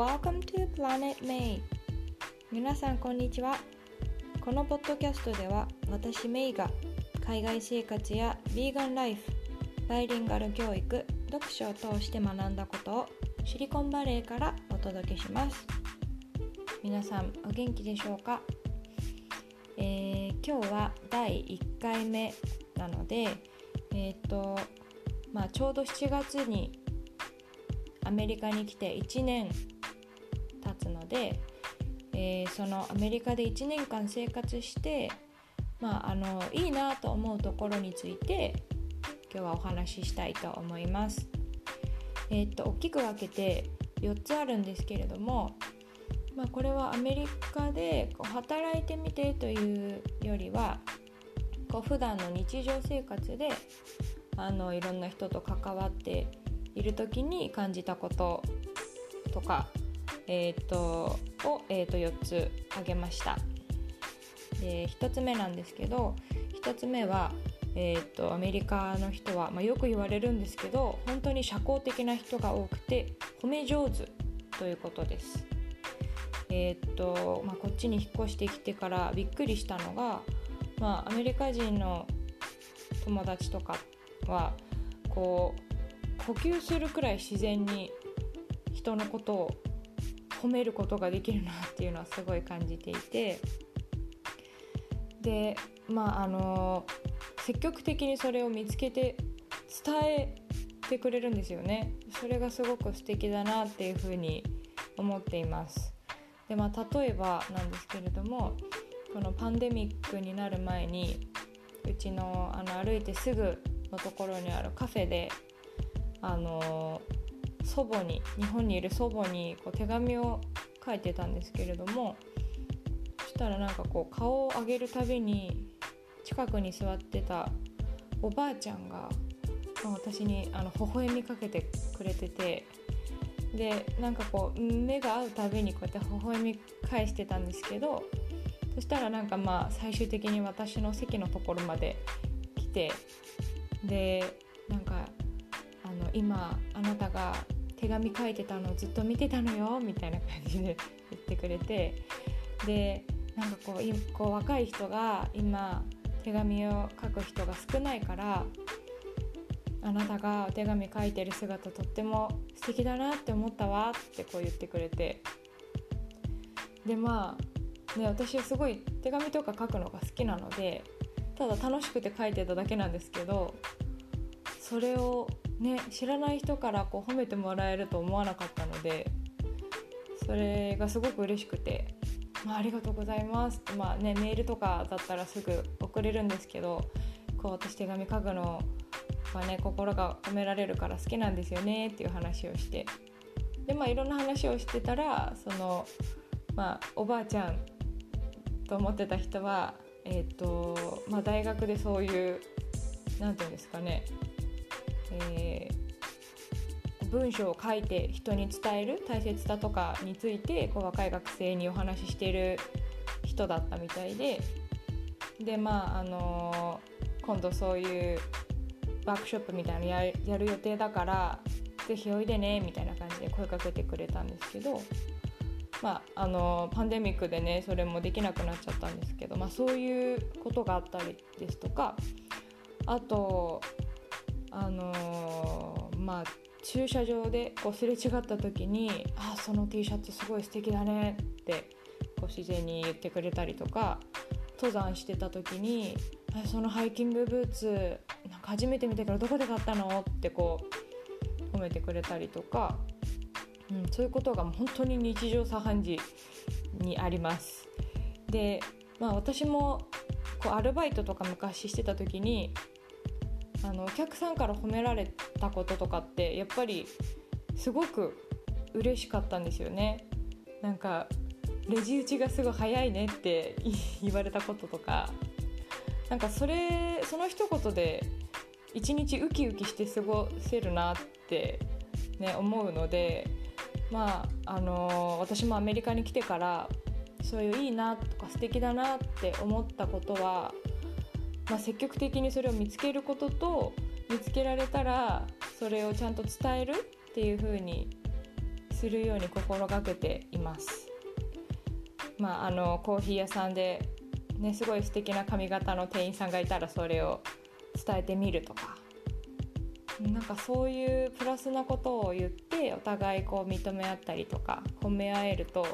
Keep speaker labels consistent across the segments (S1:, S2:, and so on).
S1: Welcome to Planet May. 皆さんこんにちは。このポッドキャストでは私メイが海外生活やヴィーガンライフバイリンガル教育読書を通して学んだことをシリコンバレーからお届けします。皆さんお元気でしょうか、えー、今日は第1回目なのでえっ、ー、とまあちょうど7月にアメリカに来て1年で、えー、そのアメリカで1年間生活してまああのいいなと思うところについて今日はお話ししたいと思います。えー、っと大きく分けて4つあるんですけれども、まあ、これはアメリカでこう働いてみてというよりはこう普段の日常生活であのいろんな人と関わっている時に感じたこととか、えーと、を、えーと、4つ挙げました。で1つ目なんですけど1つ目はえーと、アメリカの人は、まあ、よく言われるんですけど本当に社交的な人が多くて褒め上手ということです。えーとまあ、こっちに引っ越してきてからびっくりしたのが、まあ、アメリカ人の友達とかはこう呼吸するくらい自然に人のことを褒めることができるなっていうのはすごい感じていて。でまああの積極的にそれを見つけて伝えてくれるんですよね。それがすごく素敵だなっていうふうに思っています。でまあ例えばなんですけれどもこのパンデミックになる前にうちのあの歩いてすぐのところにあるカフェであの祖母に日本にいる祖母にこう手紙を書いてたんですけれどもそしたらなんかこう顔を上げるたびに近くに座ってたおばあちゃんが私にあの微笑みかけてくれててでなんかこう目が合うたびにこうやって微笑み返してたんですけどそしたらなんかまあ最終的に私の席のところまで来てでなんかあの今あなたが手紙書いてたのずっと見てたのよみたいな感じで言ってくれてでなんかこうこう若い人が今手紙を書く人が少ないからあなたがお手紙書いてる姿とっても素敵だなって思ったわってこう言ってくれて。でまあね私すごい手紙とか書くのが好きなのでただ楽しくて書いてただけなんですけどそれをね知らない人からこう褒めてもらえると思わなかったのでそれがすごく嬉しくてまあ、ありがとうございます。って、まあね、メールとかだったらすぐ送れるんですけどこう私手紙書くのはね心が込められるから好きなんですよねっていう話をして。でまあいろんな話をしてたらその、まあ、おばあちゃんと思ってた人は、えーとまあ、大学でそういう何て言うんですかね、えー文章を書いて人に伝える大切さとかについてこう若い学生にお話ししている人だったみたいででまああのー、今度そういうワークショップみたいなのやる予定だからぜひおいでねみたいな感じで声かけてくれたんですけど、まあ、あのパンデミックでねそれもできなくなっちゃったんですけど、まあ、そういうことがあったりですとかあとあのー、まあ駐車場でこうすれ違った時に「あその T シャツすごい素敵だね」ってこう自然に言ってくれたりとか登山してた時に「そのハイキングブーツなんか初めて見てからどこで買ったの?」ってこう褒めてくれたりとか、うん、そういうことが本当に日常茶飯事にあります。で、まあ、私もこうアルバイトとか昔してた時にあのお客さんから褒められたこととかってやっぱりすごく嬉しかったんですよね。なんかレジ打ちがすごい早いねって 言われたこととかなんかそれその一言で一日ウキウキして過ごせるなって、ね、思うのでまああのー、私もアメリカに来てからそういういいなとか素敵だなって思ったことはまあ、積極的にそれを見つけることと見つけられたらそれをちゃんと伝えるっていう風にするように心がけています。まあ、あのコーヒー屋さんで、ね、すごい素敵な髪型の店員さんがいたらそれを伝えてみるとかなんかそういうプラスなことを言ってお互いこう認め合ったりとか褒め合えると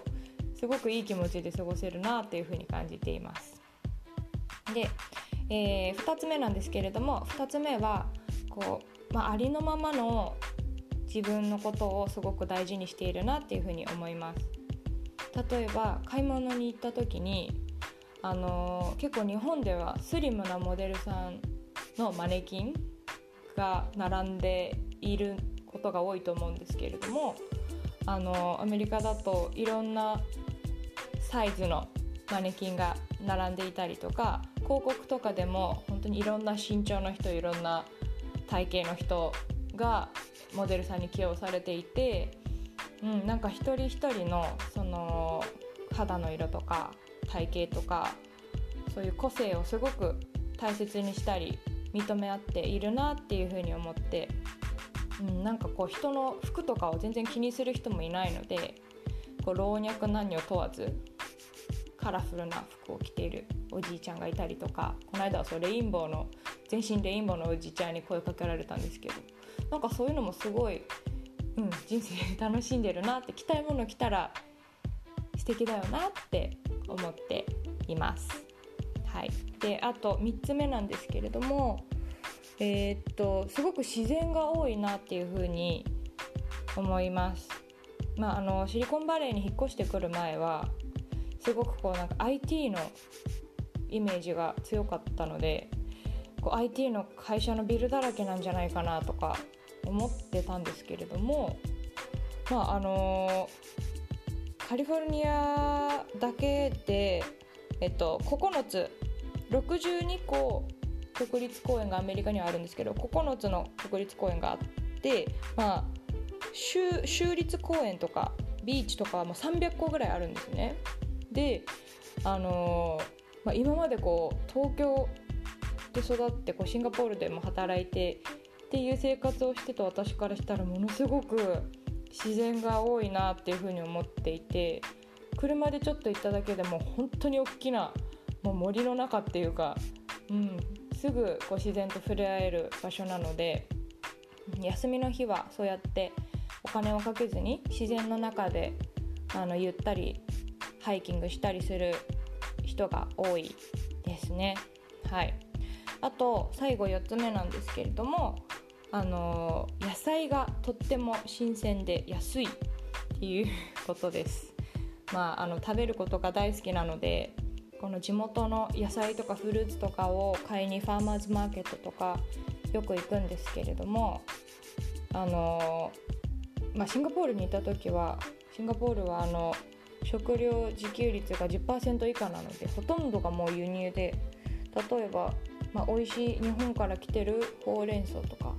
S1: すごくいい気持ちで過ごせるなっていうふうに感じています。で、えー、2つ目なんですけれども2つ目はこう、まあ、ありのままの自分のことをすごく大事にしているなっていうふうに思います。例えば買い物に行った時にあのー、結構日本ではスリムなモデルさんのマネキンが並んでいることが多いと思うんですけれどもあのー、アメリカだといろんなサイズのマネキンが並んでいたりとか広告とかでも本当にいろんな身長の人いろんな体型の人がモデルさんに起用されていて、うん、なんか一人一人のその肌の色とか体型とかそういう個性をすごく大切にしたり認め合っているなっていうふうに思って、うん、なんかこう人の服とかを全然気にする人もいないのでこう老若男女問わずカラフルな服を着ているおじいちゃんがいたりとかこの間はそうレインボーの全身レインボーのおじいちゃんに声かけられたんですけどなんかそういうのもすごい、うん、人生楽しんでるなって着たいもの着たら素敵だよなって思っています。はい、であと3つ目なんですけれども、えー、っとすごく自然が多いなっていうふうに思います。まあ、あのシリコンバレーに引っ越してくる前はすごくこうなんか IT のイメージが強かったのでこう IT の会社のビルだらけなんじゃないかなとか思ってたんですけれどもまああのカリフォルニアだけで、えっと、9つ62個国立公園がアメリカにはあるんですけど9つの国立公園があってまあ州立公園とかビーチとかはも300個ぐらいあるんですね。であのまあ、今までこう東京で育ってこうシンガポールでも働いてっていう生活をしてた私からしたらものすごく自然が多いなっていうふうに思っていて車でちょっと行っただけでも本当に大きなもう森の中っていうか、うん、すぐこう自然と触れ合える場所なので休みの日はそうやってお金をかけずに自然の中であのゆったりハイキングしたりする人が多いですね。はいあと最後4つ目なんですけれどもあの野菜がとっても新鮮で安いっていうことです。まあ、あの食べることが大好きなのでこの地元の野菜とかフルーツとかを買いにファーマーズマーケットとかよく行くんですけれどもあの、まあ、シンガポールにいた時はシンガポールはあの食料自給率が10%以下なのでほとんどがもう輸入で例えばまあ、美味しい日本から来てるほうれん草とか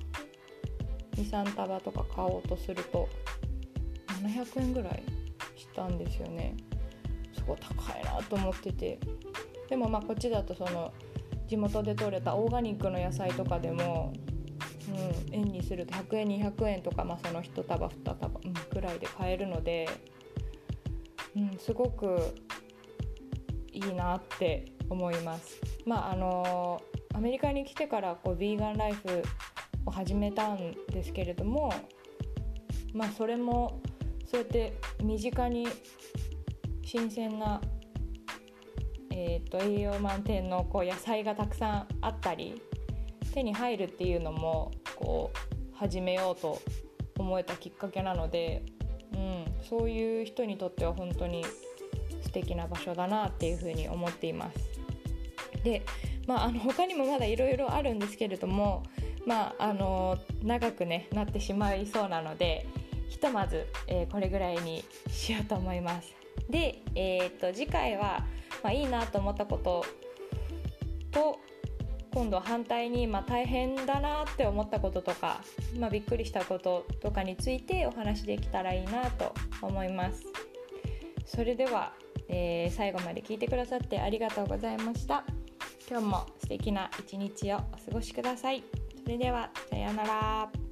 S1: 23束とか買おうとすると700円ぐらいしたんですよね。すごい高いなと思ってて。でもまあこっちだとその地元で採れたオーガニックの野菜とかでも、うん、円にすると100円200円とか、まあ、その1束2束、うん、くらいで買えるので、うん、すごくいいなって思います。まああのアメリカに来てからこうヴィーガンライフを始めたんですけれどもまあそれもそうやって身近に新鮮な、えーと、栄養満点のこう野菜がたくさんあったり手に入るっていうのもこう始めようと思えたきっかけなので、そういう人にとっては本当に素敵な場所だなっていうふうに思っています。でまあ、あの他にもまだいろいろあるんですけれども、まあ、あの長く、ね、なってしまいそうなのでひとまず、えー、これぐらいにしようと思います。で、えー、っと次回は、まあ、いいなと思ったことと今度反対に、まあ、大変だなって思ったこととか、まあ、びっくりしたこととかについてお話できたらいいなと思います。それでは、えー、最後まで聞いてくださってありがとうございました。今日も素敵な一日をお過ごしください。それではさようなら。